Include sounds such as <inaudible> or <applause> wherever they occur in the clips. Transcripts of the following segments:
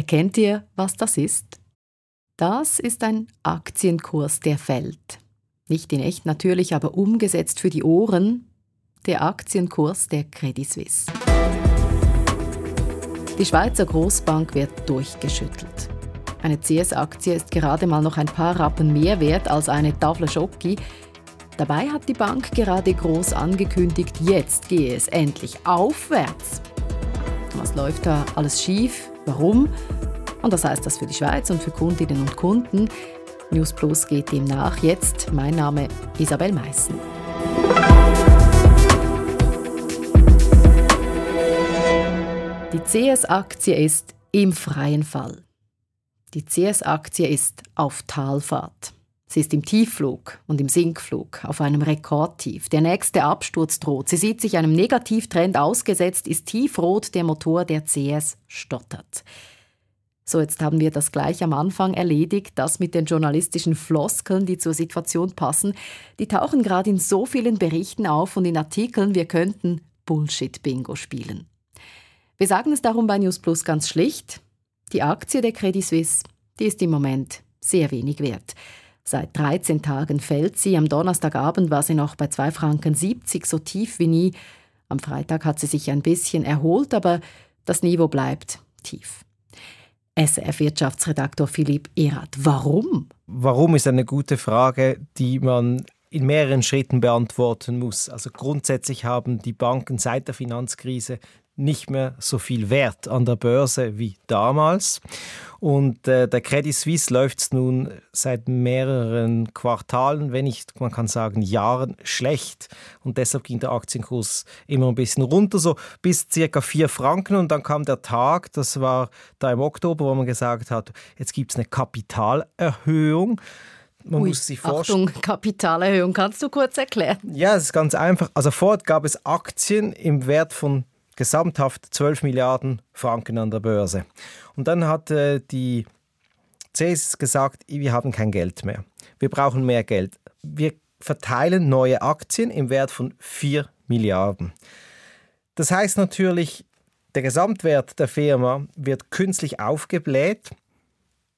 Erkennt ihr, was das ist? Das ist ein Aktienkurs, der fällt. Nicht in echt natürlich, aber umgesetzt für die Ohren. Der Aktienkurs der Credit Suisse. Die Schweizer Großbank wird durchgeschüttelt. Eine CS-Aktie ist gerade mal noch ein paar Rappen mehr wert als eine Tafel Schoki. Dabei hat die Bank gerade groß angekündigt, jetzt gehe es endlich aufwärts. Was läuft da alles schief? Warum? Und was heißt das für die Schweiz und für Kundinnen und Kunden? News Plus geht dem nach. Jetzt mein Name Isabel Meissen. Die CS-Aktie ist im freien Fall. Die CS-Aktie ist auf Talfahrt. Sie ist im Tiefflug und im Sinkflug, auf einem Rekordtief. Der nächste Absturz droht. Sie sieht sich einem Negativtrend ausgesetzt, ist tiefrot, der Motor der CS stottert. So, jetzt haben wir das gleich am Anfang erledigt, das mit den journalistischen Floskeln, die zur Situation passen. Die tauchen gerade in so vielen Berichten auf und in Artikeln, wir könnten Bullshit-Bingo spielen. Wir sagen es darum bei News Plus ganz schlicht. Die Aktie der Credit Suisse, die ist im Moment sehr wenig wert. Seit 13 Tagen fällt sie. Am Donnerstagabend war sie noch bei 2,70 Franken, so tief wie nie. Am Freitag hat sie sich ein bisschen erholt, aber das Niveau bleibt tief. SRF-Wirtschaftsredaktor Philipp Erath. Warum? Warum ist eine gute Frage, die man in mehreren Schritten beantworten muss. Also grundsätzlich haben die Banken seit der Finanzkrise nicht mehr so viel Wert an der Börse wie damals. Und äh, der Credit Suisse läuft es nun seit mehreren Quartalen, wenn nicht, man kann sagen, Jahren schlecht. Und deshalb ging der Aktienkurs immer ein bisschen runter, so bis circa 4 Franken. Und dann kam der Tag, das war da im Oktober, wo man gesagt hat, jetzt gibt es eine Kapitalerhöhung. Man Ui, muss sich vorstellen. Achtung, Kapitalerhöhung, kannst du kurz erklären? Ja, es ist ganz einfach. Also vorher gab es Aktien im Wert von gesamthaft 12 Milliarden Franken an der Börse. Und dann hat äh, die CS gesagt, wir haben kein Geld mehr. Wir brauchen mehr Geld. Wir verteilen neue Aktien im Wert von 4 Milliarden. Das heißt natürlich, der Gesamtwert der Firma wird künstlich aufgebläht.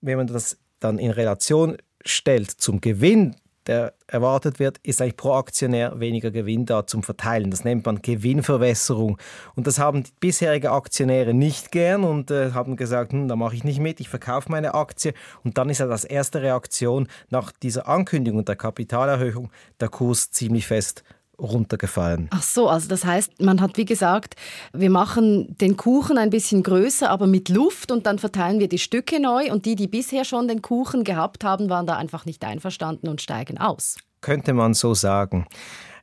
Wenn man das dann in Relation stellt zum Gewinn der erwartet wird, ist eigentlich pro Aktionär weniger Gewinn da zum Verteilen. Das nennt man Gewinnverwässerung. Und das haben die bisherigen Aktionäre nicht gern und äh, haben gesagt, hm, da mache ich nicht mit, ich verkaufe meine Aktie. Und dann ist ja das erste Reaktion nach dieser Ankündigung der Kapitalerhöhung der Kurs ziemlich fest runtergefallen. Ach so, also das heißt, man hat wie gesagt, wir machen den Kuchen ein bisschen größer, aber mit Luft und dann verteilen wir die Stücke neu und die, die bisher schon den Kuchen gehabt haben, waren da einfach nicht einverstanden und steigen aus. Könnte man so sagen.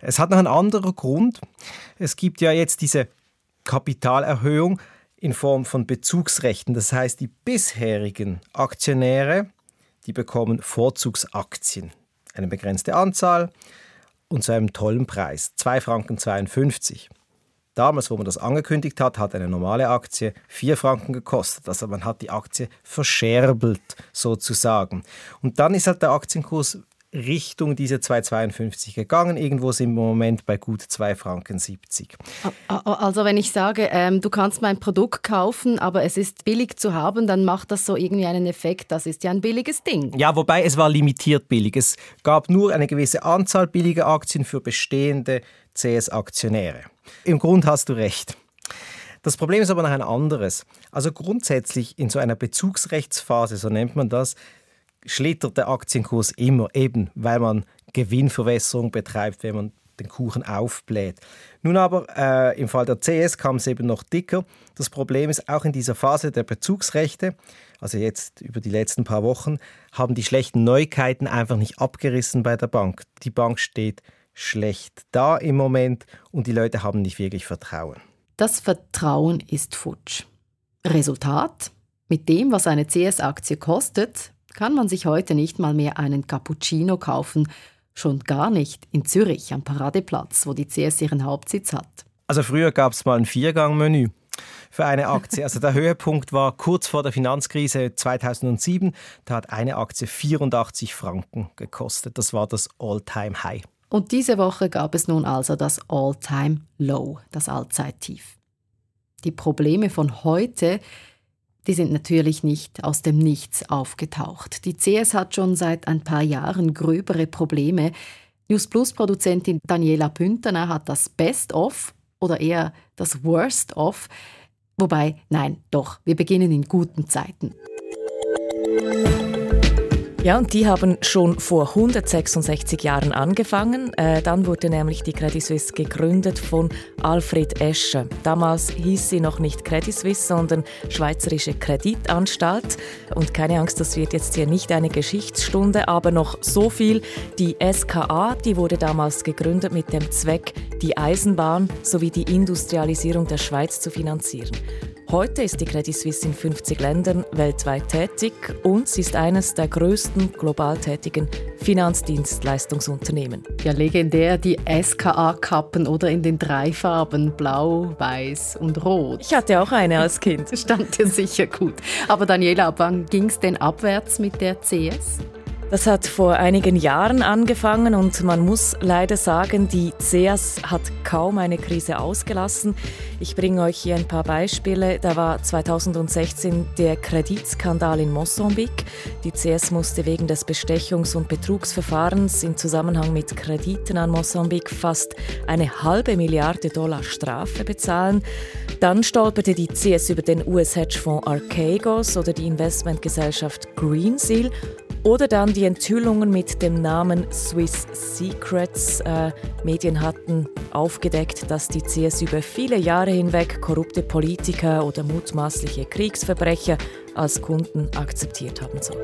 Es hat noch einen anderen Grund. Es gibt ja jetzt diese Kapitalerhöhung in Form von Bezugsrechten. Das heißt, die bisherigen Aktionäre, die bekommen Vorzugsaktien. Eine begrenzte Anzahl und zu einem tollen Preis, 2,52 Franken. Damals, wo man das angekündigt hat, hat eine normale Aktie 4 Franken gekostet. Also man hat die Aktie verscherbelt sozusagen. Und dann ist halt der Aktienkurs Richtung diese 2,52 gegangen. Irgendwo sind wir im Moment bei gut 2,70 Franken. Also wenn ich sage, ähm, du kannst mein Produkt kaufen, aber es ist billig zu haben, dann macht das so irgendwie einen Effekt. Das ist ja ein billiges Ding. Ja, wobei es war limitiert billig. Es gab nur eine gewisse Anzahl billiger Aktien für bestehende CS-Aktionäre. Im Grund hast du recht. Das Problem ist aber noch ein anderes. Also grundsätzlich in so einer Bezugsrechtsphase, so nennt man das, schlittert der Aktienkurs immer, eben weil man Gewinnverwässerung betreibt, wenn man den Kuchen aufbläht. Nun aber äh, im Fall der CS kam es eben noch dicker. Das Problem ist, auch in dieser Phase der Bezugsrechte, also jetzt über die letzten paar Wochen, haben die schlechten Neuigkeiten einfach nicht abgerissen bei der Bank. Die Bank steht schlecht da im Moment und die Leute haben nicht wirklich Vertrauen. Das Vertrauen ist futsch. Resultat? Mit dem, was eine CS-Aktie kostet, kann man sich heute nicht mal mehr einen Cappuccino kaufen, schon gar nicht in Zürich am Paradeplatz, wo die CS ihren Hauptsitz hat. Also früher gab es mal ein Viergang-Menü für eine Aktie. Also der Höhepunkt war kurz vor der Finanzkrise 2007. Da hat eine Aktie 84 Franken gekostet. Das war das All-Time-High. Und diese Woche gab es nun also das All-Time-Low, das Allzeittief. Die Probleme von heute die sind natürlich nicht aus dem Nichts aufgetaucht. Die CS hat schon seit ein paar Jahren gröbere Probleme. News Plus Produzentin Daniela Pünterner hat das Best of oder eher das Worst of. Wobei, nein, doch, wir beginnen in guten Zeiten. Ja, und die haben schon vor 166 Jahren angefangen. Äh, dann wurde nämlich die Credit Suisse gegründet von Alfred Escher. Damals hieß sie noch nicht Credit Suisse, sondern Schweizerische Kreditanstalt. Und keine Angst, das wird jetzt hier nicht eine Geschichtsstunde, aber noch so viel. Die SKA, die wurde damals gegründet mit dem Zweck, die Eisenbahn sowie die Industrialisierung der Schweiz zu finanzieren. Heute ist die Credit Suisse in 50 Ländern weltweit tätig und sie ist eines der größten global tätigen Finanzdienstleistungsunternehmen. Ja, legendär die SKA-Kappen oder in den drei Farben Blau, Weiß und Rot. Ich hatte auch eine als Kind. <laughs> Stand dir sicher gut. Aber Daniela, wann ging es denn abwärts mit der CS? Das hat vor einigen Jahren angefangen und man muss leider sagen, die CEAS hat kaum eine Krise ausgelassen. Ich bringe euch hier ein paar Beispiele. Da war 2016 der Kreditskandal in Mosambik. Die CS musste wegen des Bestechungs- und Betrugsverfahrens im Zusammenhang mit Krediten an Mosambik fast eine halbe Milliarde Dollar Strafe bezahlen. Dann stolperte die CS über den US-Hedgefonds Archegos oder die Investmentgesellschaft Greensill oder dann die Enthüllungen mit dem Namen Swiss Secrets. Äh, Medien hatten aufgedeckt, dass die CS über viele Jahre hinweg korrupte Politiker oder mutmaßliche Kriegsverbrecher als Kunden akzeptiert haben soll.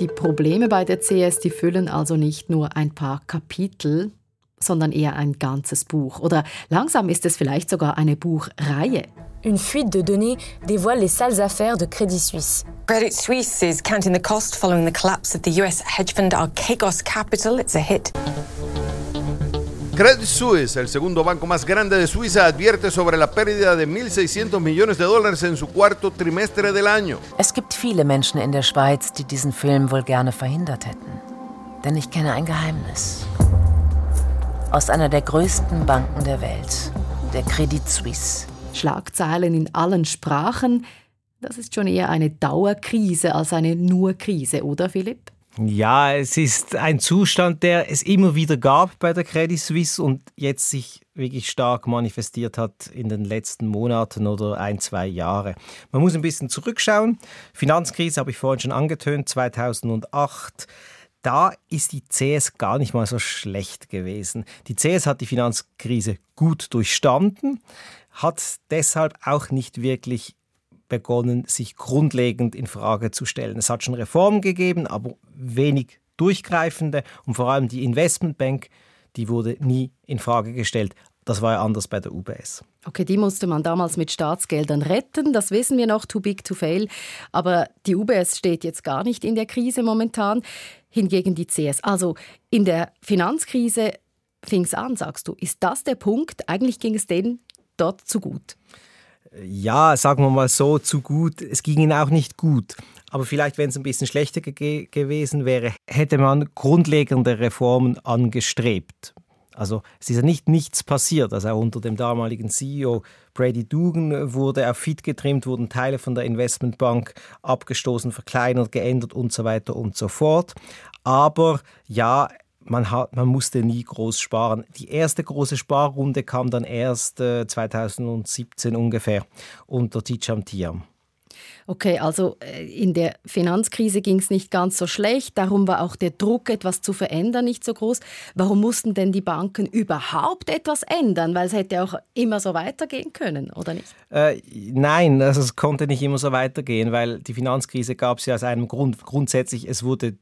Die Probleme bei der CS, die füllen also nicht nur ein paar Kapitel, sondern eher ein ganzes Buch. Oder langsam ist es vielleicht sogar eine Buchreihe. Une fuite de données dévoile les sales affaires de Credit Suisse. Credit Suisse is counting the cost following the collapse of the US hedge fund Archegos Capital. It's a hit. Credit Suisse, el segundo banco más grande de Suiza, advierte sobre la pérdida de 1.600 millones de dólares en su cuarto trimestre del año. Es gibt viele Menschen in der Schweiz, die diesen Film wohl gerne verhindert hätten. Denn ich kenne ein Geheimnis. Aus einer der größten Banken der Welt, der Credit Suisse. Schlagzeilen in allen Sprachen. Das ist schon eher eine Dauerkrise als eine nur Krise, oder Philipp? Ja, es ist ein Zustand, der es immer wieder gab bei der Credit Suisse und jetzt sich wirklich stark manifestiert hat in den letzten Monaten oder ein, zwei Jahre. Man muss ein bisschen zurückschauen. Finanzkrise habe ich vorhin schon angetönt, 2008 da ist die CS gar nicht mal so schlecht gewesen. Die CS hat die Finanzkrise gut durchstanden hat deshalb auch nicht wirklich begonnen, sich grundlegend in Frage zu stellen. Es hat schon Reformen gegeben, aber wenig durchgreifende und vor allem die Investmentbank, die wurde nie in Frage gestellt. Das war ja anders bei der UBS. Okay, die musste man damals mit Staatsgeldern retten, das wissen wir noch, too big to fail. Aber die UBS steht jetzt gar nicht in der Krise momentan, hingegen die CS. Also in der Finanzkrise fing es an, sagst du. Ist das der Punkt? Eigentlich ging es denen dort zu gut? Ja, sagen wir mal so, zu gut. Es ging ihnen auch nicht gut. Aber vielleicht, wenn es ein bisschen schlechter ge gewesen wäre, hätte man grundlegende Reformen angestrebt. Also es ist ja nicht nichts passiert. Also auch unter dem damaligen CEO Brady Dugan wurde auf Fit getrimmt, wurden Teile von der Investmentbank abgestoßen, verkleinert, geändert und so weiter und so fort. Aber ja, man, hat, man musste nie groß sparen. Die erste große Sparrunde kam dann erst äh, 2017 ungefähr unter Ticham Tiam. Okay, also äh, in der Finanzkrise ging es nicht ganz so schlecht, darum war auch der Druck, etwas zu verändern, nicht so groß. Warum mussten denn die Banken überhaupt etwas ändern? Weil es hätte auch immer so weitergehen können, oder nicht? Äh, nein, also es konnte nicht immer so weitergehen, weil die Finanzkrise gab es ja aus einem Grund. Grundsätzlich, es wurde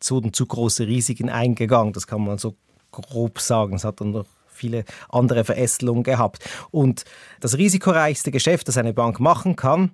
es wurden zu große Risiken eingegangen. Das kann man so grob sagen. Es hat dann noch viele andere Verästelungen gehabt. Und das risikoreichste Geschäft, das eine Bank machen kann,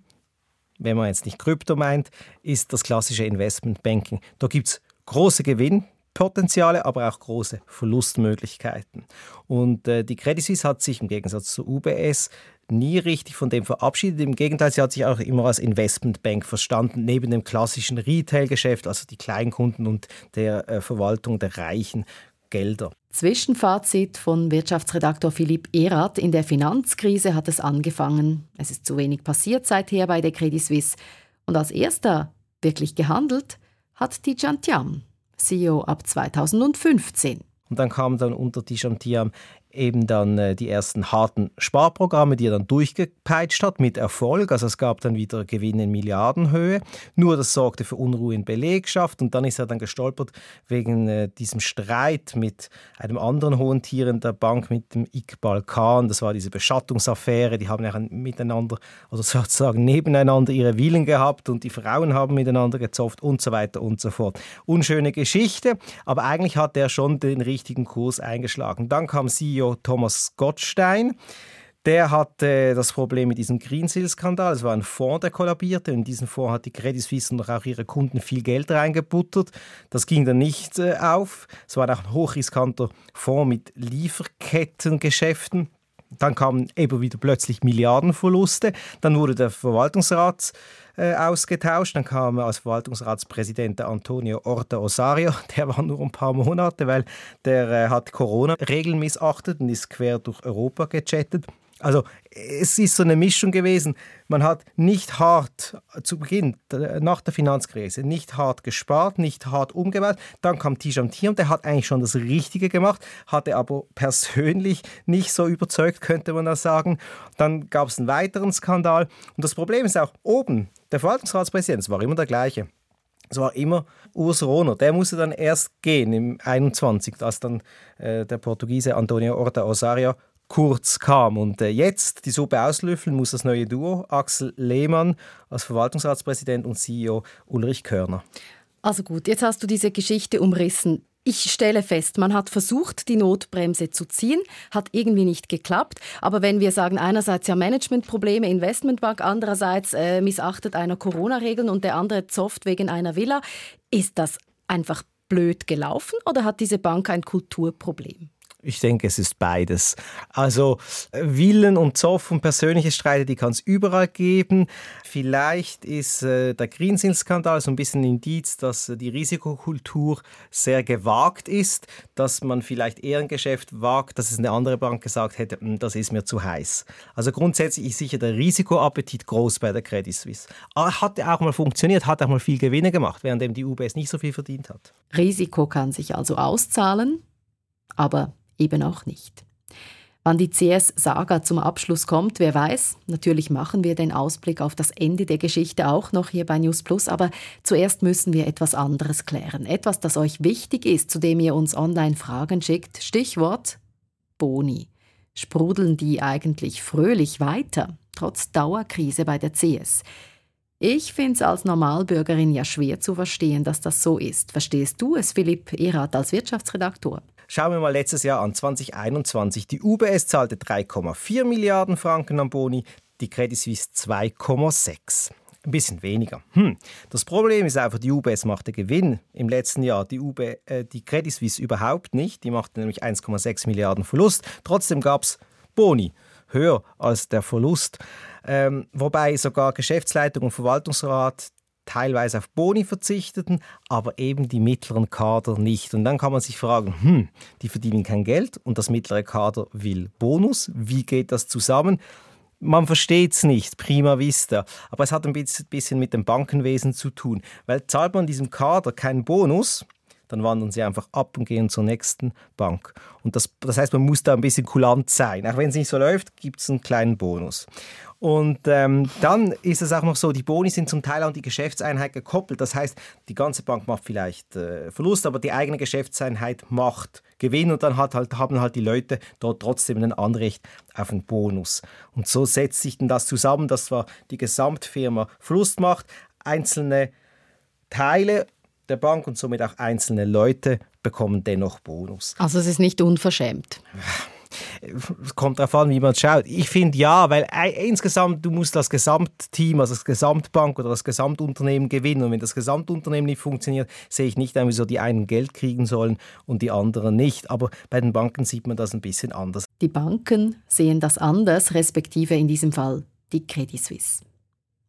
wenn man jetzt nicht Krypto meint, ist das klassische Investmentbanking. Da gibt es große Gewinnpotenziale, aber auch große Verlustmöglichkeiten. Und äh, die Credit Suisse hat sich im Gegensatz zur UBS nie richtig von dem verabschiedet. Im Gegenteil, sie hat sich auch immer als Investmentbank verstanden, neben dem klassischen Retail-Geschäft, also die Kleinkunden und der äh, Verwaltung der Reichen Gelder. Zwischenfazit von Wirtschaftsredaktor Philipp Erath. In der Finanzkrise hat es angefangen. Es ist zu wenig passiert seither bei der Credit Suisse. Und als erster wirklich gehandelt hat die Tiam, CEO ab 2015. Und dann kam dann unter Tiam eben dann äh, die ersten harten Sparprogramme, die er dann durchgepeitscht hat mit Erfolg. Also es gab dann wieder Gewinne in Milliardenhöhe. Nur das sorgte für Unruhe in Belegschaft und dann ist er dann gestolpert wegen äh, diesem Streit mit einem anderen hohen Tier in der Bank, mit dem Iqbal Khan. Das war diese Beschattungsaffäre. Die haben ja miteinander, also sozusagen nebeneinander ihre Villen gehabt und die Frauen haben miteinander gezopft und so weiter und so fort. Unschöne Geschichte, aber eigentlich hat er schon den richtigen Kurs eingeschlagen. Dann kam CEO Thomas Gottstein. Der hatte das Problem mit diesem Greensill-Skandal. Es war ein Fonds, der kollabierte. In diesen Fonds hat die Credit Suisse und auch ihre Kunden viel Geld reingebuttert. Das ging dann nicht äh, auf. Es war auch ein hochriskanter Fonds mit Lieferkettengeschäften. Dann kamen eben wieder plötzlich Milliardenverluste. Dann wurde der Verwaltungsrat äh, ausgetauscht. Dann kam als Verwaltungsratspräsident Antonio Orta Osario. <laughs> Der war nur ein paar Monate, weil der äh, hat Corona-Regeln missachtet und ist quer durch Europa gechattet. Also es ist so eine Mischung gewesen. Man hat nicht hart zu Beginn, nach der Finanzkrise, nicht hart gespart, nicht hart umgebaut. Dann kam Tijam Tiam, der hat eigentlich schon das Richtige gemacht, hatte aber persönlich nicht so überzeugt, könnte man das sagen. Dann gab es einen weiteren Skandal. Und das Problem ist auch oben, der Verwaltungsratspräsident, es war immer der gleiche. Es war immer Urs Rohner. Der musste dann erst gehen im 21, als dann äh, der Portugiese Antonio Orta Osario kurz kam. Und äh, jetzt die Suppe auslöffeln muss das neue Duo Axel Lehmann als Verwaltungsratspräsident und CEO Ulrich Körner. Also gut, jetzt hast du diese Geschichte umrissen. Ich stelle fest, man hat versucht, die Notbremse zu ziehen, hat irgendwie nicht geklappt. Aber wenn wir sagen, einerseits ja Managementprobleme, Investmentbank, andererseits äh, missachtet einer Corona-Regeln und der andere zofft wegen einer Villa, ist das einfach blöd gelaufen oder hat diese Bank ein Kulturproblem? Ich denke, es ist beides. Also Willen und Zoff und persönliche Streite, die kann es überall geben. Vielleicht ist äh, der Greensill-Skandal so ein bisschen ein Indiz, dass äh, die Risikokultur sehr gewagt ist, dass man vielleicht eher ein Geschäft wagt, dass es eine andere Bank gesagt hätte, hm, das ist mir zu heiß. Also grundsätzlich ist sicher der Risikoappetit groß bei der Credit Suisse. Aber hat auch mal funktioniert, hat auch mal viel Gewinne gemacht, während die UBS nicht so viel verdient hat. Risiko kann sich also auszahlen, aber eben auch nicht. Wann die CS-Saga zum Abschluss kommt, wer weiß. Natürlich machen wir den Ausblick auf das Ende der Geschichte auch noch hier bei News Plus, aber zuerst müssen wir etwas anderes klären. Etwas, das euch wichtig ist, zu dem ihr uns online Fragen schickt. Stichwort Boni. Sprudeln die eigentlich fröhlich weiter, trotz Dauerkrise bei der CS? Ich finde es als Normalbürgerin ja schwer zu verstehen, dass das so ist. Verstehst du es, Philipp Erath, als Wirtschaftsredaktor? Schauen wir mal letztes Jahr an, 2021. Die UBS zahlte 3,4 Milliarden Franken an Boni, die Credit Suisse 2,6. Ein bisschen weniger. Hm. Das Problem ist einfach, die UBS machte Gewinn im letzten Jahr, die, UB, äh, die Credit Suisse überhaupt nicht. Die machte nämlich 1,6 Milliarden Verlust. Trotzdem gab es Boni, höher als der Verlust. Ähm, wobei sogar Geschäftsleitung und Verwaltungsrat teilweise auf Boni verzichteten, aber eben die mittleren Kader nicht. Und dann kann man sich fragen, hm, die verdienen kein Geld und das mittlere Kader will Bonus. Wie geht das zusammen? Man versteht es nicht, prima vista. Aber es hat ein bisschen mit dem Bankenwesen zu tun. Weil zahlt man diesem Kader keinen Bonus, dann wandern sie einfach ab und gehen zur nächsten Bank. Und das, das heißt, man muss da ein bisschen kulant sein. Auch wenn es nicht so läuft, gibt es einen kleinen Bonus. Und ähm, dann ist es auch noch so, die Boni sind zum Teil an die Geschäftseinheit gekoppelt. Das heißt, die ganze Bank macht vielleicht äh, Verlust, aber die eigene Geschäftseinheit macht Gewinn und dann hat halt, haben halt die Leute dort trotzdem ein Anrecht auf einen Bonus. Und so setzt sich denn das zusammen, dass zwar die Gesamtfirma Verlust macht, einzelne Teile der Bank und somit auch einzelne Leute bekommen dennoch Bonus. Also es ist nicht unverschämt. Es kommt darauf an, wie man schaut. Ich finde ja, weil insgesamt, du musst das Gesamtteam, also das Gesamtbank oder das Gesamtunternehmen gewinnen. Und wenn das Gesamtunternehmen nicht funktioniert, sehe ich nicht, wieso die einen Geld kriegen sollen und die anderen nicht. Aber bei den Banken sieht man das ein bisschen anders. Die Banken sehen das anders, respektive in diesem Fall die Credit Suisse.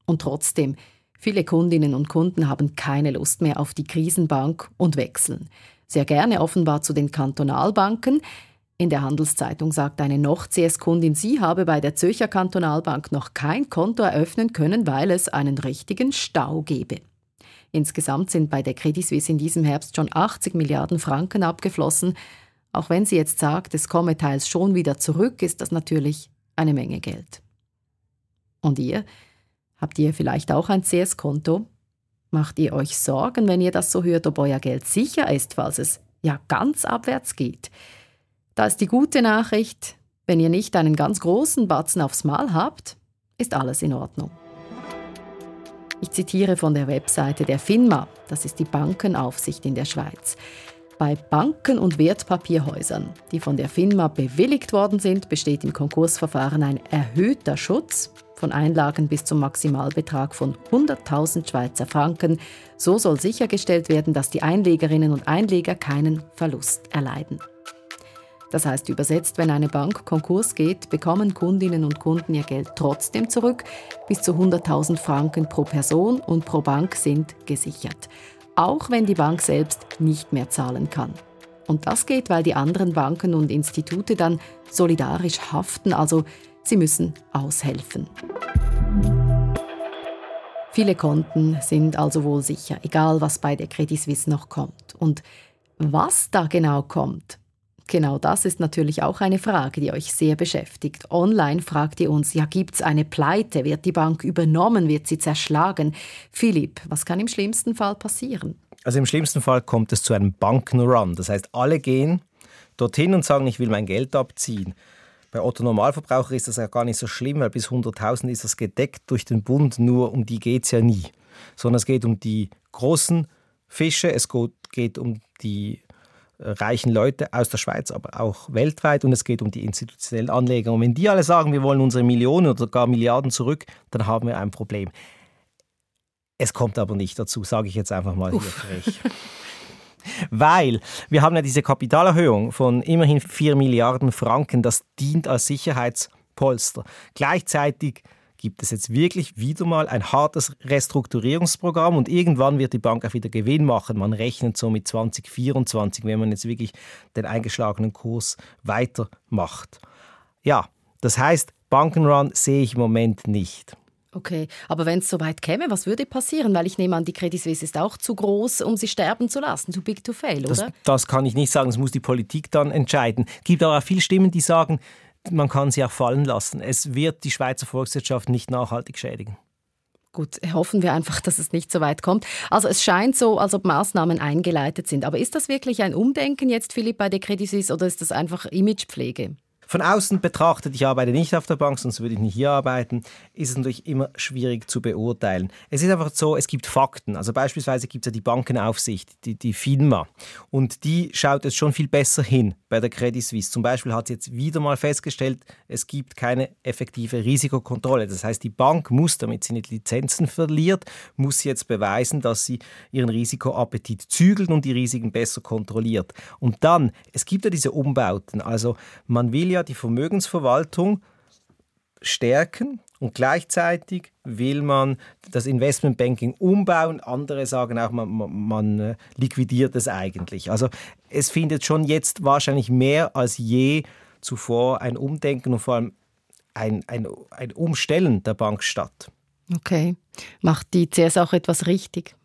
Und trotzdem, viele Kundinnen und Kunden haben keine Lust mehr auf die Krisenbank und wechseln. Sehr gerne offenbar zu den Kantonalbanken. In der Handelszeitung sagt eine Noch-CS-Kundin, sie habe bei der Zürcher Kantonalbank noch kein Konto eröffnen können, weil es einen richtigen Stau gebe. Insgesamt sind bei der Credit Suisse in diesem Herbst schon 80 Milliarden Franken abgeflossen. Auch wenn sie jetzt sagt, es komme teils schon wieder zurück, ist das natürlich eine Menge Geld. Und ihr? Habt ihr vielleicht auch ein CS-Konto? Macht ihr euch Sorgen, wenn ihr das so hört, ob euer Geld sicher ist, falls es ja ganz abwärts geht? Da ist die gute Nachricht, wenn ihr nicht einen ganz großen Batzen aufs Mal habt, ist alles in Ordnung. Ich zitiere von der Webseite der FINMA, das ist die Bankenaufsicht in der Schweiz. Bei Banken und Wertpapierhäusern, die von der FINMA bewilligt worden sind, besteht im Konkursverfahren ein erhöhter Schutz von Einlagen bis zum Maximalbetrag von 100.000 Schweizer Franken. So soll sichergestellt werden, dass die Einlegerinnen und Einleger keinen Verlust erleiden. Das heißt übersetzt, wenn eine Bank Konkurs geht, bekommen Kundinnen und Kunden ihr Geld trotzdem zurück. Bis zu 100.000 Franken pro Person und pro Bank sind gesichert. Auch wenn die Bank selbst nicht mehr zahlen kann. Und das geht, weil die anderen Banken und Institute dann solidarisch haften, also sie müssen aushelfen. Viele Konten sind also wohl sicher, egal was bei der Credit Suisse noch kommt. Und was da genau kommt, Genau das ist natürlich auch eine Frage, die euch sehr beschäftigt. Online fragt ihr uns, ja, gibt es eine Pleite? Wird die Bank übernommen? Wird sie zerschlagen? Philipp, was kann im schlimmsten Fall passieren? Also im schlimmsten Fall kommt es zu einem Bankenrun. Das heißt, alle gehen dorthin und sagen, ich will mein Geld abziehen. Bei Otto Normalverbraucher ist das ja gar nicht so schlimm, weil bis 100.000 ist das gedeckt durch den Bund, nur um die geht es ja nie. Sondern es geht um die großen Fische, es geht um die reichen Leute aus der Schweiz, aber auch weltweit und es geht um die institutionellen Anleger. Und wenn die alle sagen, wir wollen unsere Millionen oder gar Milliarden zurück, dann haben wir ein Problem. Es kommt aber nicht dazu, sage ich jetzt einfach mal Uff. hier frech. <laughs> Weil wir haben ja diese Kapitalerhöhung von immerhin 4 Milliarden Franken, das dient als Sicherheitspolster. Gleichzeitig gibt es jetzt wirklich wieder mal ein hartes Restrukturierungsprogramm und irgendwann wird die Bank auch wieder Gewinn machen. Man rechnet so mit 2024, wenn man jetzt wirklich den eingeschlagenen Kurs weitermacht. Ja, das heißt, Bankenrun sehe ich im Moment nicht. Okay, aber wenn es soweit käme, was würde passieren? Weil ich nehme an, die Credit Suisse ist auch zu groß, um sie sterben zu lassen, too big to fail, oder? Das, das kann ich nicht sagen, das muss die Politik dann entscheiden. Es gibt aber auch viele Stimmen, die sagen, man kann sie auch fallen lassen. Es wird die Schweizer Volkswirtschaft nicht nachhaltig schädigen. Gut, hoffen wir einfach, dass es nicht so weit kommt. Also es scheint so, als ob Maßnahmen eingeleitet sind. Aber ist das wirklich ein Umdenken jetzt, Philipp, bei der Credit Suisse oder ist das einfach Imagepflege? Von außen betrachtet, ich arbeite nicht auf der Bank, sonst würde ich nicht hier arbeiten, ist es natürlich immer schwierig zu beurteilen. Es ist einfach so, es gibt Fakten. Also beispielsweise gibt es ja die Bankenaufsicht, die, die FINMA. Und die schaut jetzt schon viel besser hin bei der Credit Suisse. Zum Beispiel hat sie jetzt wieder mal festgestellt, es gibt keine effektive Risikokontrolle. Das heißt, die Bank muss, damit sie nicht Lizenzen verliert, muss jetzt beweisen, dass sie ihren Risikoappetit zügelt und die Risiken besser kontrolliert. Und dann, es gibt ja diese Umbauten. Also man will ja ja die Vermögensverwaltung stärken und gleichzeitig will man das Investmentbanking umbauen. Andere sagen auch, man, man, äh, liquidiert es eigentlich. Also es findet schon jetzt wahrscheinlich mehr als je zuvor ein Umdenken und vor allem ein, ein, ein Umstellen der Bank statt. Okay. Macht die CS auch etwas richtig?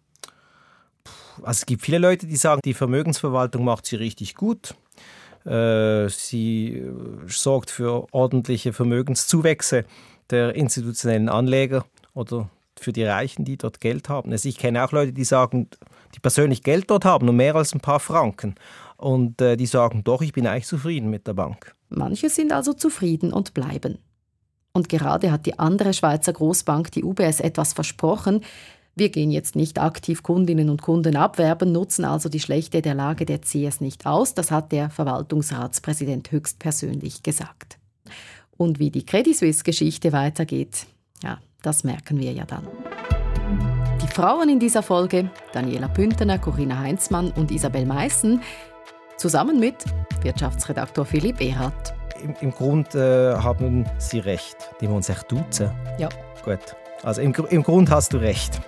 Also es gibt viele Leute, die sagen, die Vermögensverwaltung macht sie richtig gut. Äh, sie äh, sorgt für ordentliche Vermögenszuwächse der institutionellen Anleger oder für die Reichen, die dort Geld haben. Also ich kenne auch Leute, die sagen, die persönlich Geld dort haben und mehr als ein paar Franken. Und äh, die sagen, doch, ich bin eigentlich zufrieden mit der Bank. Manche sind also zufrieden und bleiben. Und gerade hat die andere Schweizer Großbank, die UBS, etwas versprochen, wir gehen jetzt nicht aktiv Kundinnen und Kunden abwerben, nutzen also die Schlechte der Lage der CS nicht aus. Das hat der Verwaltungsratspräsident höchstpersönlich gesagt. Und wie die Credit Suisse-Geschichte weitergeht, ja, das merken wir ja dann. Die Frauen in dieser Folge, Daniela Püntener, Corinna Heinzmann und Isabel Meissen, zusammen mit Wirtschaftsredaktor Philipp Erhardt. Im, im Grund äh, haben Sie recht, die wir uns echt duzen. Ja. Gut. Also im, im Grund hast du recht.